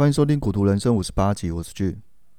欢迎收听《股徒人生》五十八集，我是俊。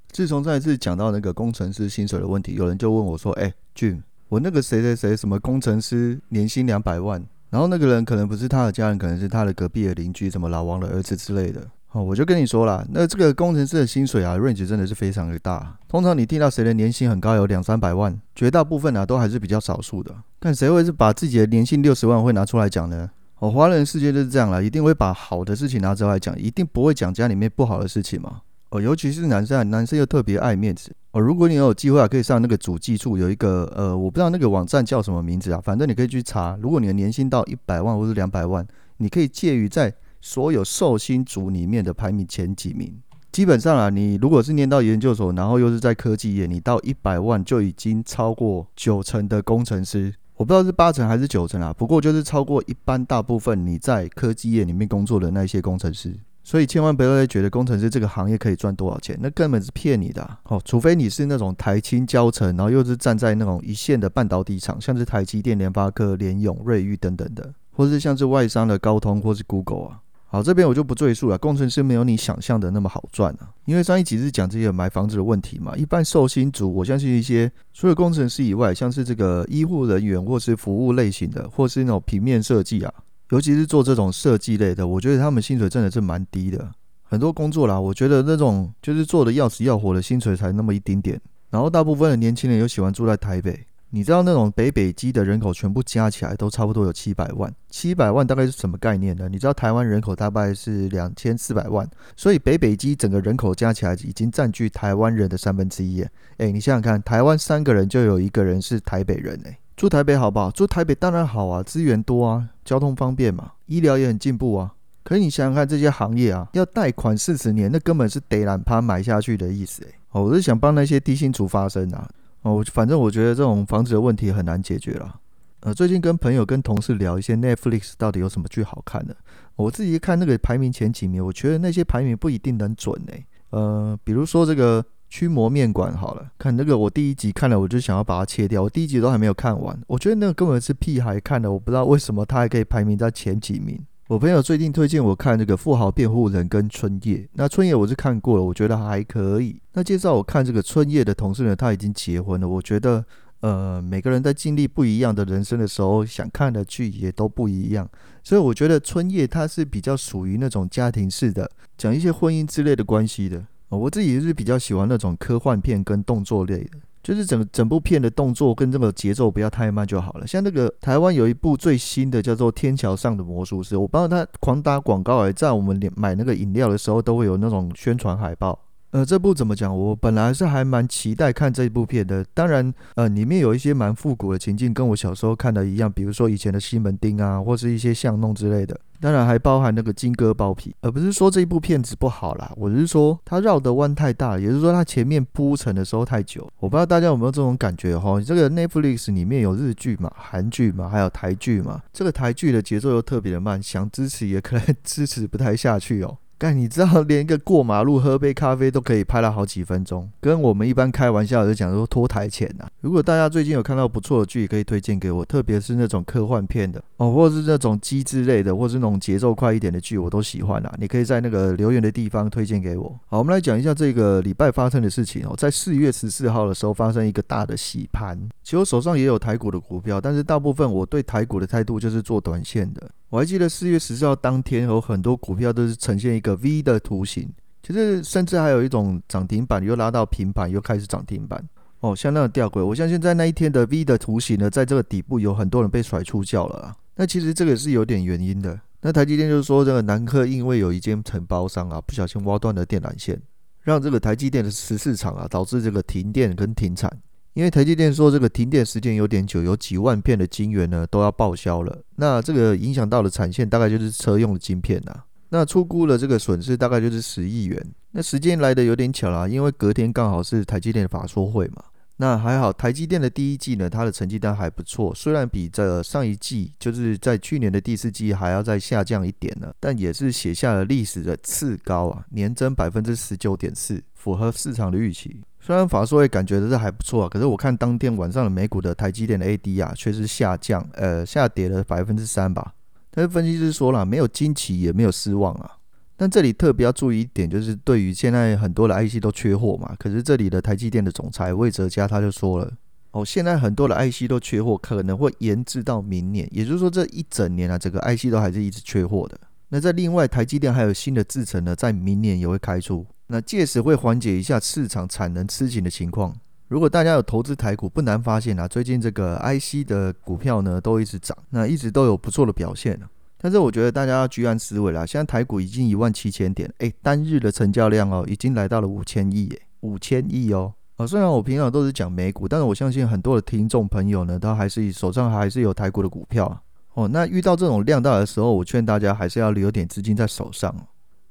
自从上一次讲到那个工程师薪水的问题，有人就问我说：“哎，俊，我那个谁谁谁什么工程师年薪两百万，然后那个人可能不是他的家人，可能是他的隔壁的邻居，什么老王的儿子之类的。”哦，我就跟你说了，那这个工程师的薪水啊，range 真的是非常的大。通常你听到谁的年薪很高，有两三百万，绝大部分啊都还是比较少数的。看谁会是把自己的年薪六十万会拿出来讲呢？哦，华人世界就是这样啦，一定会把好的事情拿出来讲，一定不会讲家里面不好的事情嘛。哦，尤其是男生，男生又特别爱面子。哦，如果你有机会啊，可以上那个主计处有一个呃，我不知道那个网站叫什么名字啊，反正你可以去查。如果你的年薪到一百万或是两百万，你可以介于在所有受薪族里面的排名前几名。基本上啊，你如果是念到研究所，然后又是在科技业，你到一百万就已经超过九成的工程师。我不知道是八成还是九成啊，不过就是超过一般大部分你在科技业里面工作的那些工程师，所以千万不要再觉得工程师这个行业可以赚多少钱，那根本是骗你的。哦，除非你是那种台清交成，然后又是站在那种一线的半导体厂，像是台积电、联发科、联永、瑞昱等等的，或是像是外商的高通或是 Google 啊。好，这边我就不赘述了。工程师没有你想象的那么好赚啊，因为上一集是讲这些买房子的问题嘛。一般受薪族，我相信一些除了工程师以外，像是这个医护人员或是服务类型的，或是那种平面设计啊，尤其是做这种设计类的，我觉得他们薪水真的是蛮低的。很多工作啦，我觉得那种就是做的要死要活的，薪水才那么一丁点。然后大部分的年轻人又喜欢住在台北。你知道那种北北基的人口全部加起来都差不多有七百万，七百万大概是什么概念呢？你知道台湾人口大概是两千四百万，所以北北基整个人口加起来已经占据台湾人的三分之一。哎，你想想看，台湾三个人就有一个人是台北人。哎，住台北好不好？住台北当然好啊，资源多啊，交通方便嘛，医疗也很进步啊。可是你想想看，这些行业啊，要贷款四十年，那根本是得懒趴买下去的意思。哎，哦，我是想帮那些低薪族发声啊。哦，反正我觉得这种房子的问题很难解决了。呃，最近跟朋友跟同事聊一些 Netflix 到底有什么剧好看的，我自己看那个排名前几名，我觉得那些排名不一定能准诶。呃，比如说这个驱魔面馆好了，看那个我第一集看了，我就想要把它切掉，我第一集都还没有看完，我觉得那个根本是屁孩看的，我不知道为什么他还可以排名在前几名。我朋友最近推荐我看这个《富豪辩护人》跟《春夜》，那《春夜》我是看过了，我觉得还可以。那介绍我看这个《春夜》的同事呢，他已经结婚了。我觉得，呃，每个人在经历不一样的人生的时候，想看的剧也都不一样。所以我觉得《春夜》它是比较属于那种家庭式的，讲一些婚姻之类的关系的。我自己是比较喜欢那种科幻片跟动作类的。就是整整部片的动作跟这个节奏不要太慢就好了。像那个台湾有一部最新的叫做《天桥上的魔术师》，我不知道他狂打广告哎，在我们连买那个饮料的时候都会有那种宣传海报。呃，这部怎么讲？我本来是还蛮期待看这一部片的。当然，呃，里面有一些蛮复古的情境，跟我小时候看的一样，比如说以前的西门町啊，或是一些巷弄之类的。当然还包含那个金戈包皮，而不是说这一部片子不好啦。我是说它绕的弯太大，也就是说它前面铺陈的时候太久。我不知道大家有没有这种感觉哈？这个 Netflix 里面有日剧嘛、韩剧嘛，还有台剧嘛。这个台剧的节奏又特别的慢，想支持也可能 支持不太下去哦。但你知道，连一个过马路喝杯咖啡都可以拍了好几分钟，跟我们一般开玩笑就讲说拖台钱呐。如果大家最近有看到不错的剧，可以推荐给我，特别是那种科幻片的哦，或者是那种机智类的，或是那种节奏快一点的剧，我都喜欢啊。你可以在那个留言的地方推荐给我。好，我们来讲一下这个礼拜发生的事情哦。在四月十四号的时候，发生一个大的洗盘。其实我手上也有台股的股票，但是大部分我对台股的态度就是做短线的。我还记得四月十四号当天，有很多股票都是呈现一个 V 的图形，其实甚至还有一种涨停板又拉到平盘，又开始涨停板哦，相当的吊诡。我相信在那一天的 V 的图形呢，在这个底部有很多人被甩出轿了啊。那其实这个是有点原因的。那台积电就是说，这个南科因为有一间承包商啊，不小心挖断了电缆线，让这个台积电的十四厂啊，导致这个停电跟停产。因为台积电说这个停电时间有点久，有几万片的晶圆呢都要报销了。那这个影响到的产线大概就是车用的晶片呐。那出估了这个损失大概就是十亿元。那时间来得有点巧啦，因为隔天刚好是台积电的法说会嘛。那还好，台积电的第一季呢，它的成绩单还不错，虽然比这上一季就是在去年的第四季还要再下降一点呢，但也是写下了历史的次高啊，年增百分之十九点四，符合市场的预期。虽然法说会感觉的是还不错啊，可是我看当天晚上的美股的台积电的 AD 啊，却是下降，呃，下跌了百分之三吧。但是分析师说了，没有惊奇，也没有失望啊。但这里特别要注意一点，就是对于现在很多的 IC 都缺货嘛，可是这里的台积电的总裁魏哲家他就说了，哦，现在很多的 IC 都缺货，可能会延至到明年，也就是说这一整年啊，整个 IC 都还是一直缺货的。那在另外，台积电还有新的制程呢，在明年也会开出，那届时会缓解一下市场产能吃紧的情况。如果大家有投资台股，不难发现啊，最近这个 IC 的股票呢都一直涨，那一直都有不错的表现。但是我觉得大家要居安思危啦，现在台股已经一万七千点，哎，单日的成交量哦，已经来到了五千亿，哎，五千亿哦。啊，虽然我平常都是讲美股，但是我相信很多的听众朋友呢，都还是手上还是有台股的股票。哦，那遇到这种量大的时候，我劝大家还是要留点资金在手上。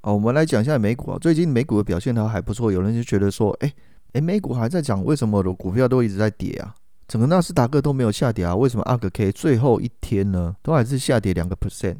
哦我们来讲一下美股啊，最近美股的表现它还不错，有人就觉得说，哎哎，美股还在涨，为什么我的股票都一直在跌啊？整个纳斯达克都没有下跌啊，为什么阿克 K 最后一天呢都还是下跌两个 percent？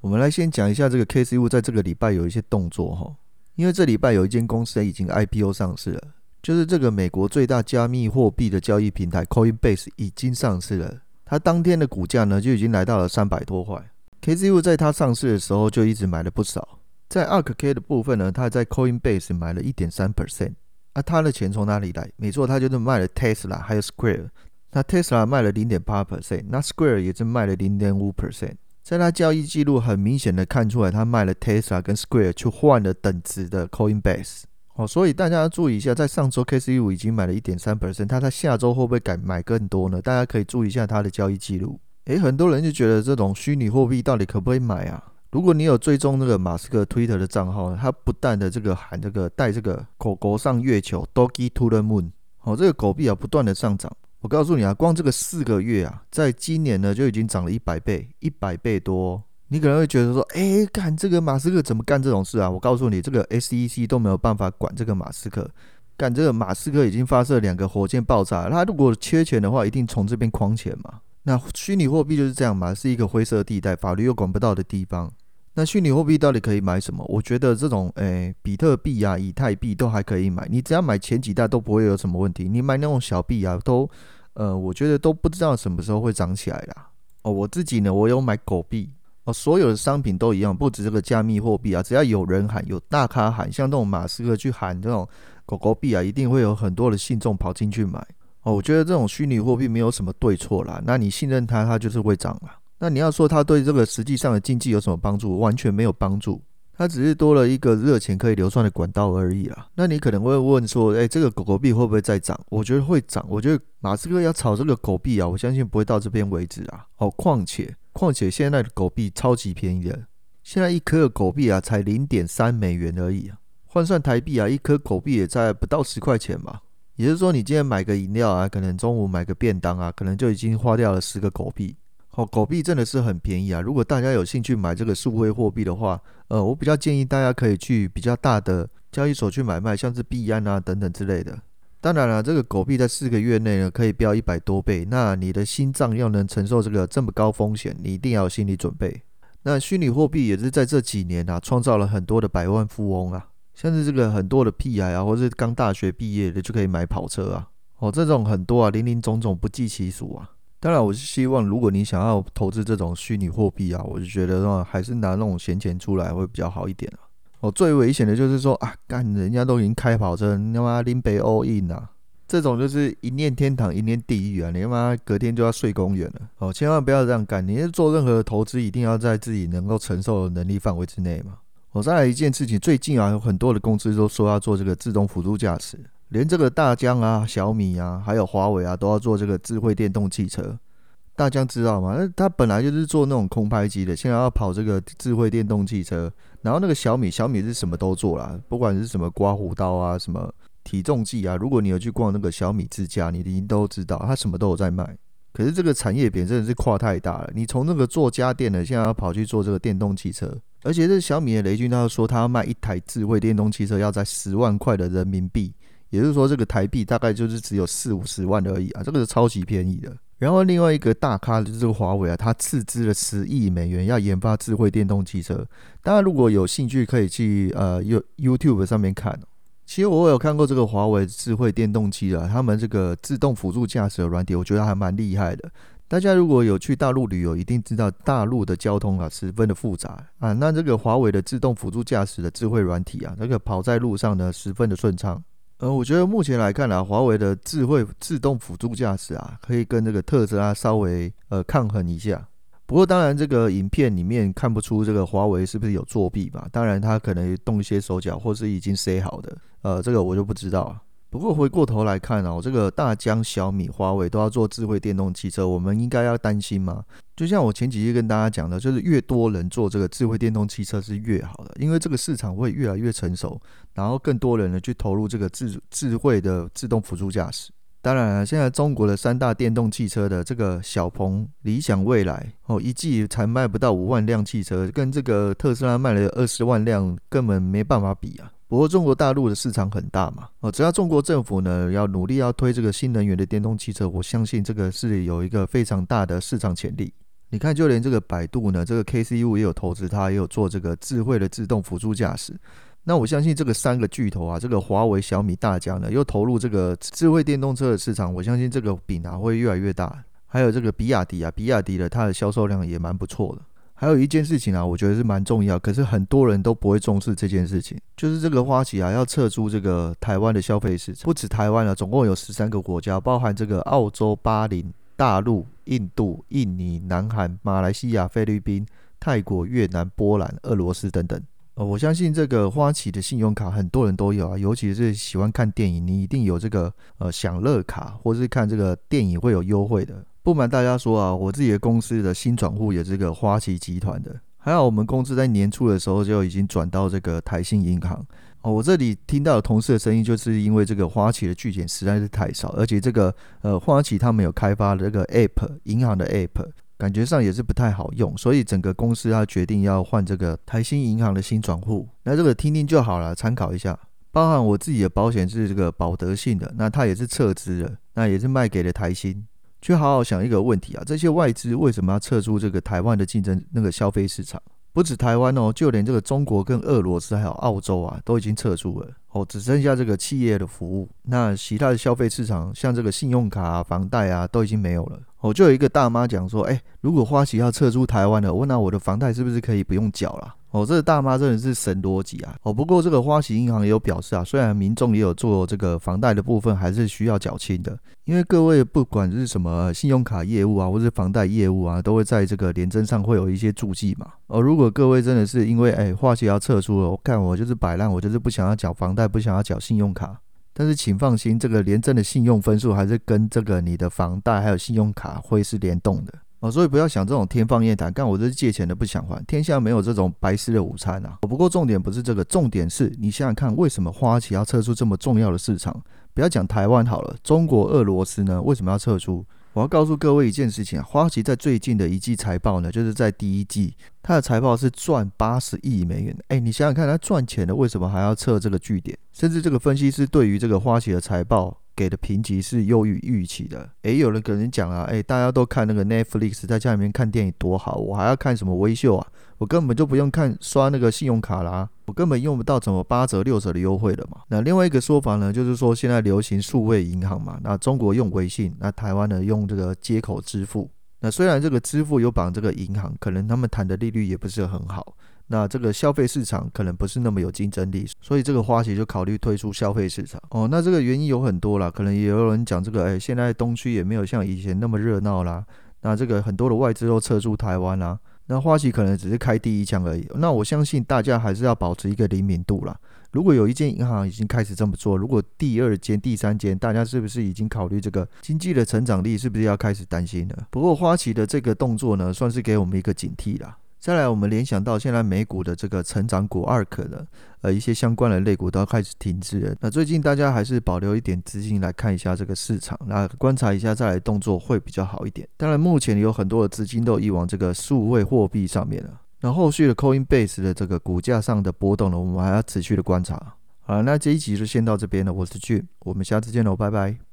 我们来先讲一下这个 K C U 在这个礼拜有一些动作哈，因为这礼拜有一间公司已经 IPO 上市了，就是这个美国最大加密货币的交易平台 Coinbase 已经上市了。它当天的股价呢就已经来到了三百多块 K C U 在它上市的时候就一直买了不少。在 ARKK 的部分呢，它在 Coinbase 买了一点三 percent，那它的钱从哪里来？没错，它就是卖了 Tesla 还有 Square，那 Tesla 卖了零点八 percent，那 Square 也是卖了零点五 percent。在它交易记录很明显的看出来，它卖了 Tesla 跟 Square 去换了等值的 Coinbase。哦，所以大家要注意一下，在上周 KCWU 已经买了一点三 percent，它在下周会不会改买更多呢？大家可以注意一下它的交易记录。诶，很多人就觉得这种虚拟货币到底可不可以买啊？如果你有追踪那个马斯克 Twitter 的账号，他不但的这个喊这个带这个狗狗上月球 Doggy to the Moon，哦，这个狗币啊不断的上涨。我告诉你啊，光这个四个月啊，在今年呢就已经涨了一百倍，一百倍多。你可能会觉得说，哎，干这个马斯克怎么干这种事啊？我告诉你，这个 SEC 都没有办法管这个马斯克。干这个马斯克已经发射两个火箭爆炸，他如果缺钱的话，一定从这边框钱嘛。那虚拟货币就是这样嘛，是一个灰色地带，法律又管不到的地方。那虚拟货币到底可以买什么？我觉得这种，诶，比特币啊、以太币都还可以买。你只要买前几代都不会有什么问题。你买那种小币啊，都，呃，我觉得都不知道什么时候会涨起来啦。哦，我自己呢，我有买狗币。哦，所有的商品都一样，不止这个加密货币啊，只要有人喊，有大咖喊，像那种马斯克去喊这种狗狗币啊，一定会有很多的信众跑进去买。哦，我觉得这种虚拟货币没有什么对错啦，那你信任它，它就是会涨啦。那你要说它对这个实际上的经济有什么帮助？完全没有帮助。它只是多了一个热钱可以流窜的管道而已啦。那你可能会问说，诶，这个狗狗币会不会再涨？我觉得会涨。我觉得马斯克要炒这个狗币啊，我相信不会到这边为止啊。哦，况且况且现在的狗币超级便宜的，现在一颗狗币啊才零点三美元而已啊，换算台币啊，一颗狗币也在不到十块钱吧。也就是说，你今天买个饮料啊，可能中午买个便当啊，可能就已经花掉了十个狗币。哦，狗币真的是很便宜啊！如果大家有兴趣买这个数位货币的话，呃，我比较建议大家可以去比较大的交易所去买卖，像是币安啊等等之类的。当然了，这个狗币在四个月内呢可以飙一百多倍，那你的心脏要能承受这个这么高风险，你一定要有心理准备。那虚拟货币也是在这几年啊，创造了很多的百万富翁啊，像是这个很多的屁孩啊，或是刚大学毕业的就可以买跑车啊，哦，这种很多啊，林林总总不计其数啊。当然，我是希望，如果你想要投资这种虚拟货币啊，我就觉得话还是拿那种闲钱出来会比较好一点啊。哦，最危险的就是说啊，干人家都已经开跑车，你他妈拎杯 all in 啊，这种就是一念天堂，一念地狱啊，你他妈隔天就要睡公园了。哦，千万不要这样干，你做任何投资一定要在自己能够承受的能力范围之内嘛。我再来一件事情，最近啊，有很多的公司都说要做这个自动辅助驾驶。连这个大疆啊、小米啊，还有华为啊，都要做这个智慧电动汽车。大疆知道吗？那它本来就是做那种空拍机的，现在要跑这个智慧电动汽车。然后那个小米，小米是什么都做啦，不管是什么刮胡刀啊、什么体重计啊。如果你有去逛那个小米之家，你一定都知道，它什么都有在卖。可是这个产业别真的是跨太大了。你从那个做家电的，现在要跑去做这个电动汽车，而且这小米的雷军他说，他要卖一台智慧电动汽车要在十万块的人民币。也就是说，这个台币大概就是只有四五十万而已啊，这个是超级便宜的。然后另外一个大咖就是这个华为啊，他斥资了十亿美元要研发智慧电动汽车。大家如果有兴趣，可以去呃 You YouTube 上面看。其实我有看过这个华为智慧电动汽车，他们这个自动辅助驾驶的软体，我觉得还蛮厉害的。大家如果有去大陆旅游，一定知道大陆的交通啊十分的复杂啊。那这个华为的自动辅助驾驶的智慧软体啊，这个跑在路上呢十分的顺畅。呃，我觉得目前来看啊，华为的智慧自动辅助驾驶啊，可以跟这个特斯拉稍微呃抗衡一下。不过当然，这个影片里面看不出这个华为是不是有作弊吧？当然，他可能动一些手脚，或是已经塞好的，呃，这个我就不知道了。不过回过头来看哦，这个大疆、小米、华为都要做智慧电动汽车，我们应该要担心吗？就像我前几期跟大家讲的，就是越多人做这个智慧电动汽车是越好的，因为这个市场会越来越成熟，然后更多人呢去投入这个智智慧的自动辅助驾驶。当然了，现在中国的三大电动汽车的这个小鹏、理想、蔚来哦，一季才卖不到五万辆汽车，跟这个特斯拉卖了二十万辆根本没办法比啊。不过中国大陆的市场很大嘛，哦，只要中国政府呢要努力要推这个新能源的电动汽车，我相信这个是有一个非常大的市场潜力。你看，就连这个百度呢，这个 KCU 也有投资，它也有做这个智慧的自动辅助驾驶。那我相信这个三个巨头啊，这个华为、小米、大疆呢，又投入这个智慧电动车的市场，我相信这个饼啊会越来越大。还有这个比亚迪啊，比亚迪的它的销售量也蛮不错的。还有一件事情啊，我觉得是蛮重要，可是很多人都不会重视这件事情，就是这个花旗啊要撤出这个台湾的消费市场，不止台湾啊，总共有十三个国家，包含这个澳洲、巴林、大陆、印度、印尼、南韩、马来西亚、菲律宾、泰国、越南、波兰、俄罗斯等等。呃，我相信这个花旗的信用卡很多人都有啊，尤其是喜欢看电影，你一定有这个呃享乐卡，或是看这个电影会有优惠的。不瞒大家说啊，我自己的公司的新转户也是个花旗集团的。还好我们公司在年初的时候就已经转到这个台新银行。哦，我这里听到的同事的声音，就是因为这个花旗的据点实在是太少，而且这个呃花旗他们有开发的这个 App，银行的 App，感觉上也是不太好用，所以整个公司他决定要换这个台新银行的新转户。那这个听听就好了，参考一下。包含我自己的保险是这个保德信的，那它也是撤资了，那也是卖给了台新。去好好想一个问题啊，这些外资为什么要撤出这个台湾的竞争那个消费市场？不止台湾哦，就连这个中国跟俄罗斯还有澳洲啊，都已经撤出了哦，只剩下这个企业的服务。那其他的消费市场，像这个信用卡啊、房贷啊，都已经没有了。哦，就有一个大妈讲说，哎，如果花旗要撤出台湾了，问那我的房贷是不是可以不用缴了？哦，这个大妈真的是神逻辑啊！哦，不过这个花旗银行也有表示啊，虽然民众也有做这个房贷的部分，还是需要缴清的。因为各位不管是什么信用卡业务啊，或是房贷业务啊，都会在这个联征上会有一些注记嘛。哦，如果各位真的是因为哎花旗要撤出了，我看我就是摆烂，我就是不想要缴房贷，不想要缴信用卡。但是请放心，这个联征的信用分数还是跟这个你的房贷还有信用卡会是联动的。哦，所以不要想这种天方夜谭，干我这是借钱的不想还，天下没有这种白吃的午餐啊！不过重点不是这个，重点是你想想看，为什么花旗要撤出这么重要的市场？不要讲台湾好了，中国、俄罗斯呢？为什么要撤出？我要告诉各位一件事情啊，花旗在最近的一季财报呢，就是在第一季，它的财报是赚八十亿美元。哎，你想想看，它赚钱了，为什么还要撤这个据点？甚至这个分析师对于这个花旗的财报。给的评级是优于预期的。诶，有人可能讲啊，诶，大家都看那个 Netflix，在家里面看电影多好，我还要看什么微秀啊？我根本就不用看刷那个信用卡啦，我根本用不到什么八折六折的优惠了嘛。那另外一个说法呢，就是说现在流行数位银行嘛，那中国用微信，那台湾呢用这个接口支付。那虽然这个支付有绑这个银行，可能他们谈的利率也不是很好。那这个消费市场可能不是那么有竞争力，所以这个花旗就考虑退出消费市场。哦，那这个原因有很多啦，可能也有人讲这个，哎，现在东区也没有像以前那么热闹啦。那这个很多的外资都撤出台湾啦。那花旗可能只是开第一枪而已。那我相信大家还是要保持一个灵敏度啦。如果有一间银行已经开始这么做，如果第二间、第三间，大家是不是已经考虑这个经济的成长力是不是要开始担心了？不过花旗的这个动作呢，算是给我们一个警惕啦。再来，我们联想到现在美股的这个成长股 ARK 呃一些相关的类股都要开始停滞了。那最近大家还是保留一点资金来看一下这个市场，那观察一下再来动作会比较好一点。当然，目前有很多的资金都移往这个数位货币上面了。那后续的 Coinbase 的这个股价上的波动呢，我们还要持续的观察。好了，那这一集就先到这边了。我是 Jim，我们下次见喽，拜拜。